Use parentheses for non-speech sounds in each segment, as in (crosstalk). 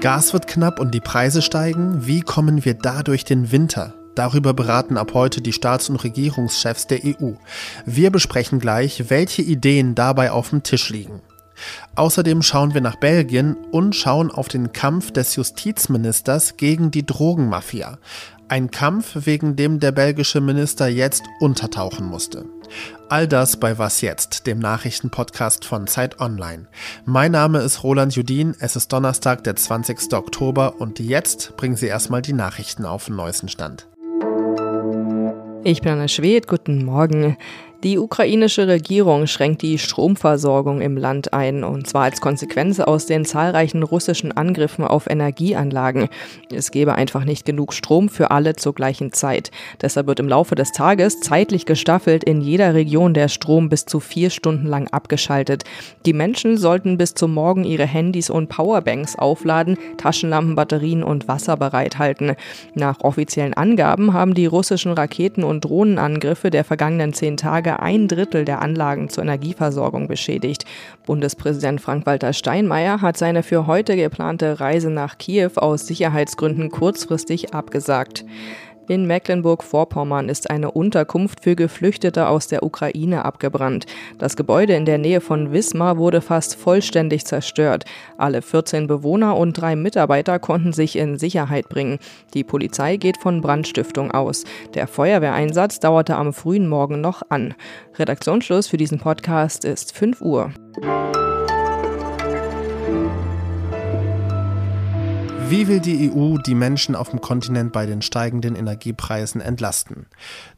Gas wird knapp und die Preise steigen. Wie kommen wir da durch den Winter? Darüber beraten ab heute die Staats- und Regierungschefs der EU. Wir besprechen gleich, welche Ideen dabei auf dem Tisch liegen. Außerdem schauen wir nach Belgien und schauen auf den Kampf des Justizministers gegen die Drogenmafia. Ein Kampf, wegen dem der belgische Minister jetzt untertauchen musste. All das bei Was jetzt, dem Nachrichtenpodcast von Zeit Online. Mein Name ist Roland Judin, es ist Donnerstag, der 20. Oktober und jetzt bringen Sie erstmal die Nachrichten auf den neuesten Stand. Ich bin Anna Schwed, guten Morgen. Die ukrainische Regierung schränkt die Stromversorgung im Land ein, und zwar als Konsequenz aus den zahlreichen russischen Angriffen auf Energieanlagen. Es gebe einfach nicht genug Strom für alle zur gleichen Zeit. Deshalb wird im Laufe des Tages zeitlich gestaffelt in jeder Region der Strom bis zu vier Stunden lang abgeschaltet. Die Menschen sollten bis zum Morgen ihre Handys und Powerbanks aufladen, Taschenlampen, Batterien und Wasser bereithalten. Nach offiziellen Angaben haben die russischen Raketen- und Drohnenangriffe der vergangenen zehn Tage Tage ein Drittel der Anlagen zur Energieversorgung beschädigt. Bundespräsident Frank-Walter Steinmeier hat seine für heute geplante Reise nach Kiew aus Sicherheitsgründen kurzfristig abgesagt. In Mecklenburg-Vorpommern ist eine Unterkunft für Geflüchtete aus der Ukraine abgebrannt. Das Gebäude in der Nähe von Wismar wurde fast vollständig zerstört. Alle 14 Bewohner und drei Mitarbeiter konnten sich in Sicherheit bringen. Die Polizei geht von Brandstiftung aus. Der Feuerwehreinsatz dauerte am frühen Morgen noch an. Redaktionsschluss für diesen Podcast ist 5 Uhr. Wie will die EU die Menschen auf dem Kontinent bei den steigenden Energiepreisen entlasten?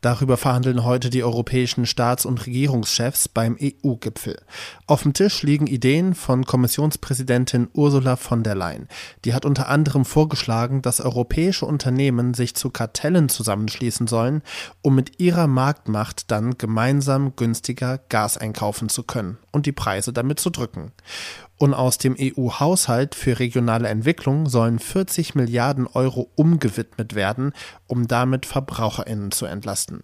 Darüber verhandeln heute die europäischen Staats- und Regierungschefs beim EU-Gipfel. Auf dem Tisch liegen Ideen von Kommissionspräsidentin Ursula von der Leyen. Die hat unter anderem vorgeschlagen, dass europäische Unternehmen sich zu Kartellen zusammenschließen sollen, um mit ihrer Marktmacht dann gemeinsam günstiger Gas einkaufen zu können und die Preise damit zu drücken. Und aus dem EU-Haushalt für regionale Entwicklung sollen 40 Milliarden Euro umgewidmet werden, um damit Verbraucherinnen zu entlasten.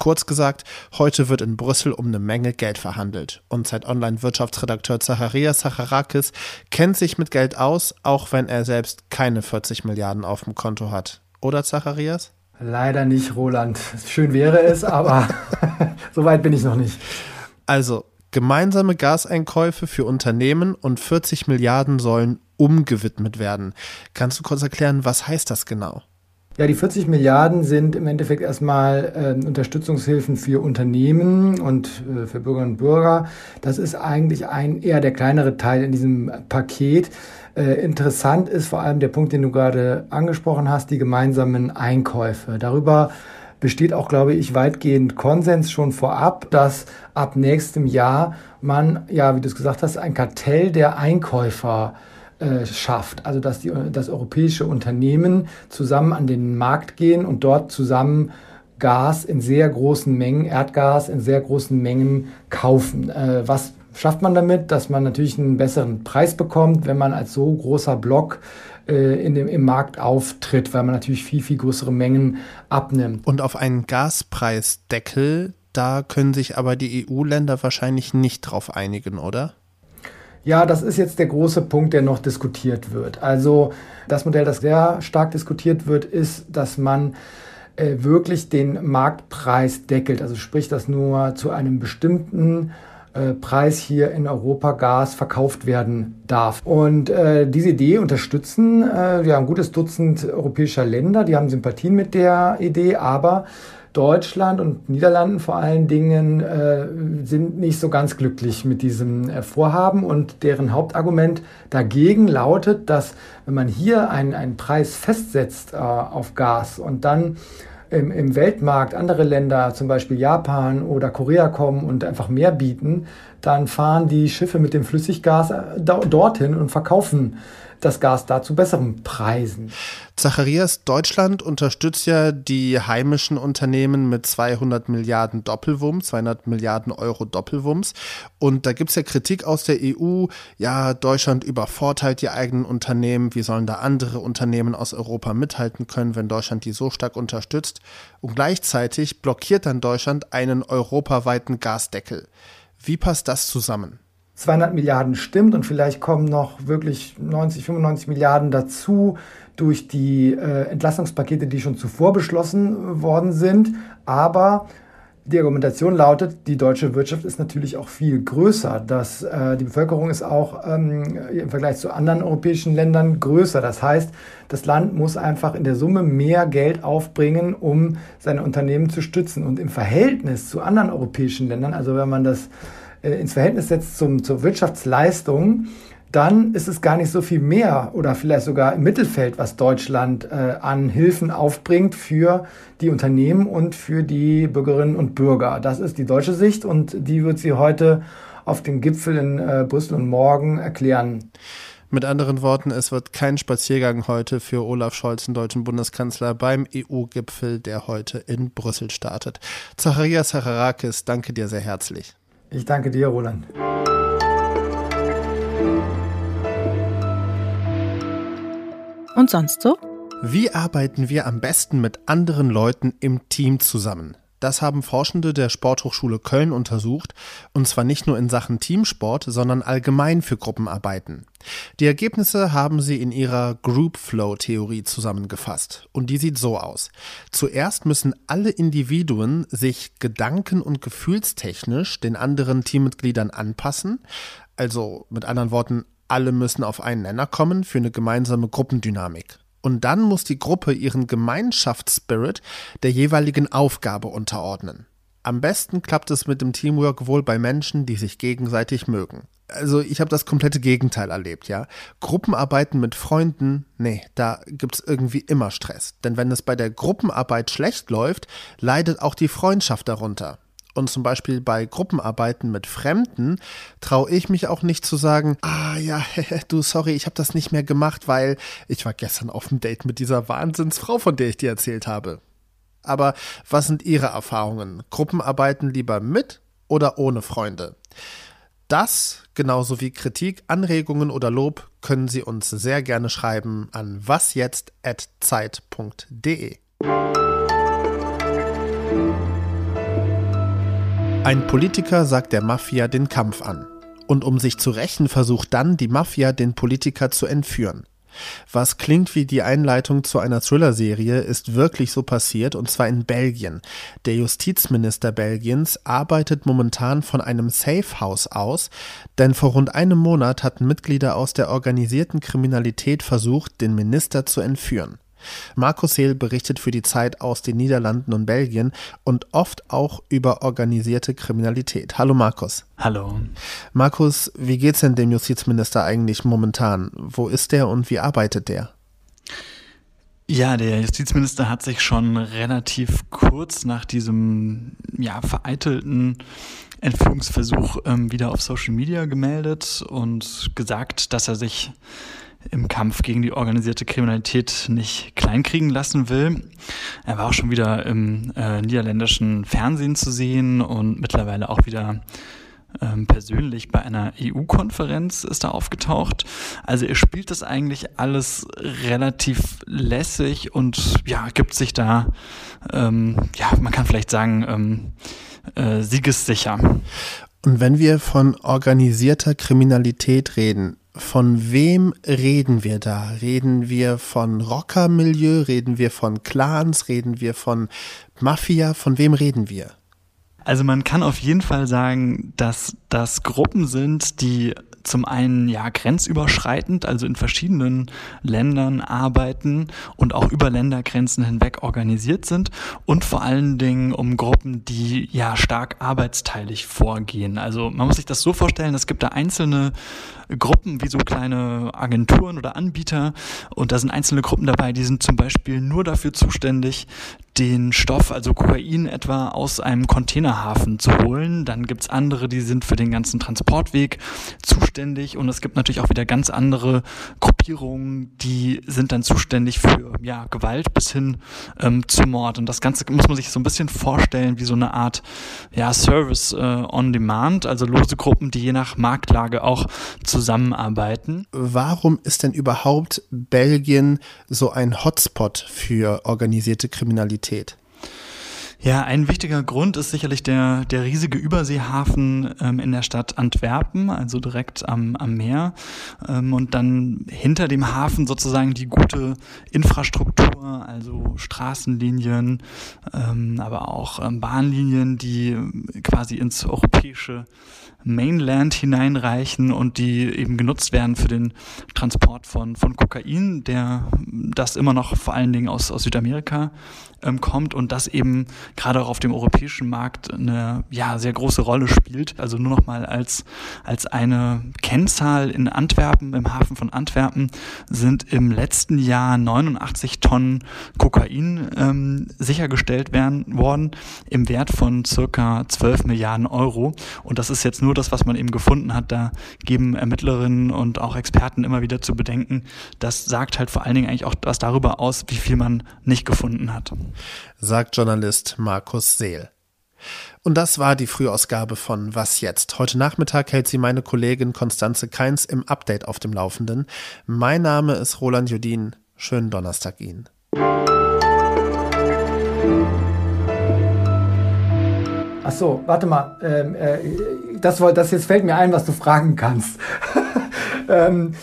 Kurz gesagt, heute wird in Brüssel um eine Menge Geld verhandelt. Und Zeit Online Wirtschaftsredakteur Zacharias Sacharakis kennt sich mit Geld aus, auch wenn er selbst keine 40 Milliarden auf dem Konto hat. Oder Zacharias? Leider nicht, Roland. Schön wäre es, aber (laughs) so weit bin ich noch nicht. Also, Gemeinsame Gaseinkäufe für Unternehmen und 40 Milliarden sollen umgewidmet werden. Kannst du kurz erklären, was heißt das genau? Ja, die 40 Milliarden sind im Endeffekt erstmal äh, Unterstützungshilfen für Unternehmen und äh, für Bürgerinnen und Bürger. Das ist eigentlich ein eher der kleinere Teil in diesem Paket. Äh, interessant ist vor allem der Punkt, den du gerade angesprochen hast, die gemeinsamen Einkäufe. Darüber besteht auch, glaube ich, weitgehend Konsens schon vorab, dass ab nächstem Jahr man, ja, wie du es gesagt hast, ein Kartell der Einkäufer äh, schafft. Also dass die, das europäische Unternehmen zusammen an den Markt gehen und dort zusammen Gas in sehr großen Mengen, Erdgas in sehr großen Mengen kaufen. Äh, was schafft man damit? Dass man natürlich einen besseren Preis bekommt, wenn man als so großer Block äh, in dem, im Markt auftritt, weil man natürlich viel, viel größere Mengen abnimmt. Und auf einen Gaspreisdeckel, da können sich aber die EU-Länder wahrscheinlich nicht drauf einigen, oder? Ja, das ist jetzt der große Punkt, der noch diskutiert wird. Also das Modell, das sehr stark diskutiert wird, ist, dass man äh, wirklich den Marktpreis deckelt. Also sprich, dass nur zu einem bestimmten äh, Preis hier in Europa Gas verkauft werden darf. Und äh, diese Idee unterstützen äh, wir haben ein gutes Dutzend europäischer Länder, die haben Sympathien mit der Idee, aber Deutschland und Niederlanden vor allen Dingen äh, sind nicht so ganz glücklich mit diesem äh, Vorhaben und deren Hauptargument dagegen lautet, dass wenn man hier einen, einen Preis festsetzt äh, auf Gas und dann im, im Weltmarkt andere Länder, zum Beispiel Japan oder Korea kommen und einfach mehr bieten, dann fahren die Schiffe mit dem Flüssiggas äh, dorthin und verkaufen das Gas da zu besseren Preisen. Zacharias, Deutschland unterstützt ja die heimischen Unternehmen mit 200 Milliarden Doppelwumms, 200 Milliarden Euro Doppelwumms. Und da gibt es ja Kritik aus der EU, ja, Deutschland übervorteilt die eigenen Unternehmen, wie sollen da andere Unternehmen aus Europa mithalten können, wenn Deutschland die so stark unterstützt? Und gleichzeitig blockiert dann Deutschland einen europaweiten Gasdeckel. Wie passt das zusammen? 200 Milliarden stimmt und vielleicht kommen noch wirklich 90, 95 Milliarden dazu durch die äh, Entlastungspakete, die schon zuvor beschlossen worden sind. Aber die Argumentation lautet, die deutsche Wirtschaft ist natürlich auch viel größer. Das, äh, die Bevölkerung ist auch ähm, im Vergleich zu anderen europäischen Ländern größer. Das heißt, das Land muss einfach in der Summe mehr Geld aufbringen, um seine Unternehmen zu stützen. Und im Verhältnis zu anderen europäischen Ländern, also wenn man das äh, ins Verhältnis setzt zum, zur Wirtschaftsleistung, dann ist es gar nicht so viel mehr oder vielleicht sogar im Mittelfeld, was Deutschland äh, an Hilfen aufbringt für die Unternehmen und für die Bürgerinnen und Bürger. Das ist die deutsche Sicht und die wird sie heute auf dem Gipfel in äh, Brüssel und morgen erklären. Mit anderen Worten, es wird kein Spaziergang heute für Olaf Scholz, den deutschen Bundeskanzler, beim EU-Gipfel, der heute in Brüssel startet. Zacharias Harakis, danke dir sehr herzlich. Ich danke dir, Roland. Und sonst so? Wie arbeiten wir am besten mit anderen Leuten im Team zusammen? Das haben Forschende der Sporthochschule Köln untersucht, und zwar nicht nur in Sachen Teamsport, sondern allgemein für Gruppenarbeiten. Die Ergebnisse haben sie in ihrer Group Flow Theorie zusammengefasst, und die sieht so aus. Zuerst müssen alle Individuen sich gedanken- und gefühlstechnisch den anderen Teammitgliedern anpassen, also mit anderen Worten, alle müssen auf einen Nenner kommen für eine gemeinsame Gruppendynamik. Und dann muss die Gruppe ihren Gemeinschaftsspirit der jeweiligen Aufgabe unterordnen. Am besten klappt es mit dem Teamwork wohl bei Menschen, die sich gegenseitig mögen. Also ich habe das komplette Gegenteil erlebt, ja. Gruppenarbeiten mit Freunden, nee, da gibt's irgendwie immer Stress. Denn wenn es bei der Gruppenarbeit schlecht läuft, leidet auch die Freundschaft darunter. Und zum Beispiel bei Gruppenarbeiten mit Fremden traue ich mich auch nicht zu sagen, ah ja, (laughs) du sorry, ich habe das nicht mehr gemacht, weil ich war gestern auf dem Date mit dieser Wahnsinnsfrau, von der ich dir erzählt habe. Aber was sind Ihre Erfahrungen? Gruppenarbeiten lieber mit oder ohne Freunde? Das, genauso wie Kritik, Anregungen oder Lob, können Sie uns sehr gerne schreiben an wasjetzt.zeit.de. Ein Politiker sagt der Mafia den Kampf an. Und um sich zu rächen, versucht dann die Mafia, den Politiker zu entführen. Was klingt wie die Einleitung zu einer Thriller-Serie, ist wirklich so passiert, und zwar in Belgien. Der Justizminister Belgiens arbeitet momentan von einem Safe House aus, denn vor rund einem Monat hatten Mitglieder aus der organisierten Kriminalität versucht, den Minister zu entführen. Markus Seel berichtet für die Zeit aus den Niederlanden und Belgien und oft auch über organisierte Kriminalität. Hallo Markus. Hallo. Markus, wie geht's denn dem Justizminister eigentlich momentan? Wo ist der und wie arbeitet der? Ja, der Justizminister hat sich schon relativ kurz nach diesem ja, vereitelten Entführungsversuch ähm, wieder auf Social Media gemeldet und gesagt, dass er sich im Kampf gegen die organisierte Kriminalität nicht kleinkriegen lassen will. Er war auch schon wieder im äh, niederländischen Fernsehen zu sehen und mittlerweile auch wieder ähm, persönlich bei einer EU-Konferenz ist er aufgetaucht. Also er spielt das eigentlich alles relativ lässig und ja, gibt sich da, ähm, ja, man kann vielleicht sagen, ähm, äh, siegessicher. Und wenn wir von organisierter Kriminalität reden, von wem reden wir da? Reden wir von Rockermilieu? Reden wir von Clans? Reden wir von Mafia? Von wem reden wir? Also man kann auf jeden Fall sagen, dass das Gruppen sind, die zum einen ja grenzüberschreitend, also in verschiedenen Ländern arbeiten und auch über Ländergrenzen hinweg organisiert sind und vor allen Dingen um Gruppen, die ja stark arbeitsteilig vorgehen. Also man muss sich das so vorstellen, es gibt da einzelne Gruppen wie so kleine Agenturen oder Anbieter und da sind einzelne Gruppen dabei, die sind zum Beispiel nur dafür zuständig, den Stoff, also Kokain etwa, aus einem Containerhafen zu holen. Dann gibt's andere, die sind für den ganzen Transportweg zuständig und es gibt natürlich auch wieder ganz andere Gruppierungen, die sind dann zuständig für ja, Gewalt bis hin ähm, zu Mord. Und das Ganze muss man sich so ein bisschen vorstellen wie so eine Art ja, Service äh, on Demand, also lose Gruppen, die je nach Marktlage auch zusammenarbeiten. Warum ist denn überhaupt Belgien so ein Hotspot für organisierte Kriminalität? Ja, ein wichtiger Grund ist sicherlich der, der riesige Überseehafen ähm, in der Stadt Antwerpen, also direkt am, am Meer. Ähm, und dann hinter dem Hafen sozusagen die gute Infrastruktur, also Straßenlinien, ähm, aber auch ähm, Bahnlinien, die quasi ins europäische Mainland hineinreichen und die eben genutzt werden für den Transport von, von Kokain, der das immer noch vor allen Dingen aus, aus Südamerika ähm, kommt und das eben gerade auch auf dem europäischen Markt eine ja, sehr große Rolle spielt. Also nur noch mal als, als eine Kennzahl in Antwerpen, im Hafen von Antwerpen, sind im letzten Jahr 89 Tonnen Kokain ähm, sichergestellt werden, worden im Wert von circa 12 Milliarden Euro. Und das ist jetzt nur das, was man eben gefunden hat. Da geben Ermittlerinnen und auch Experten immer wieder zu bedenken. Das sagt halt vor allen Dingen eigentlich auch was darüber aus, wie viel man nicht gefunden hat sagt Journalist Markus Seel. Und das war die Frühausgabe von Was jetzt? Heute Nachmittag hält sie meine Kollegin Konstanze Keins im Update auf dem Laufenden. Mein Name ist Roland Judin. Schönen Donnerstag Ihnen. Ach so, warte mal. Ähm, äh, das, das jetzt fällt mir ein, was du fragen kannst. (laughs) ähm,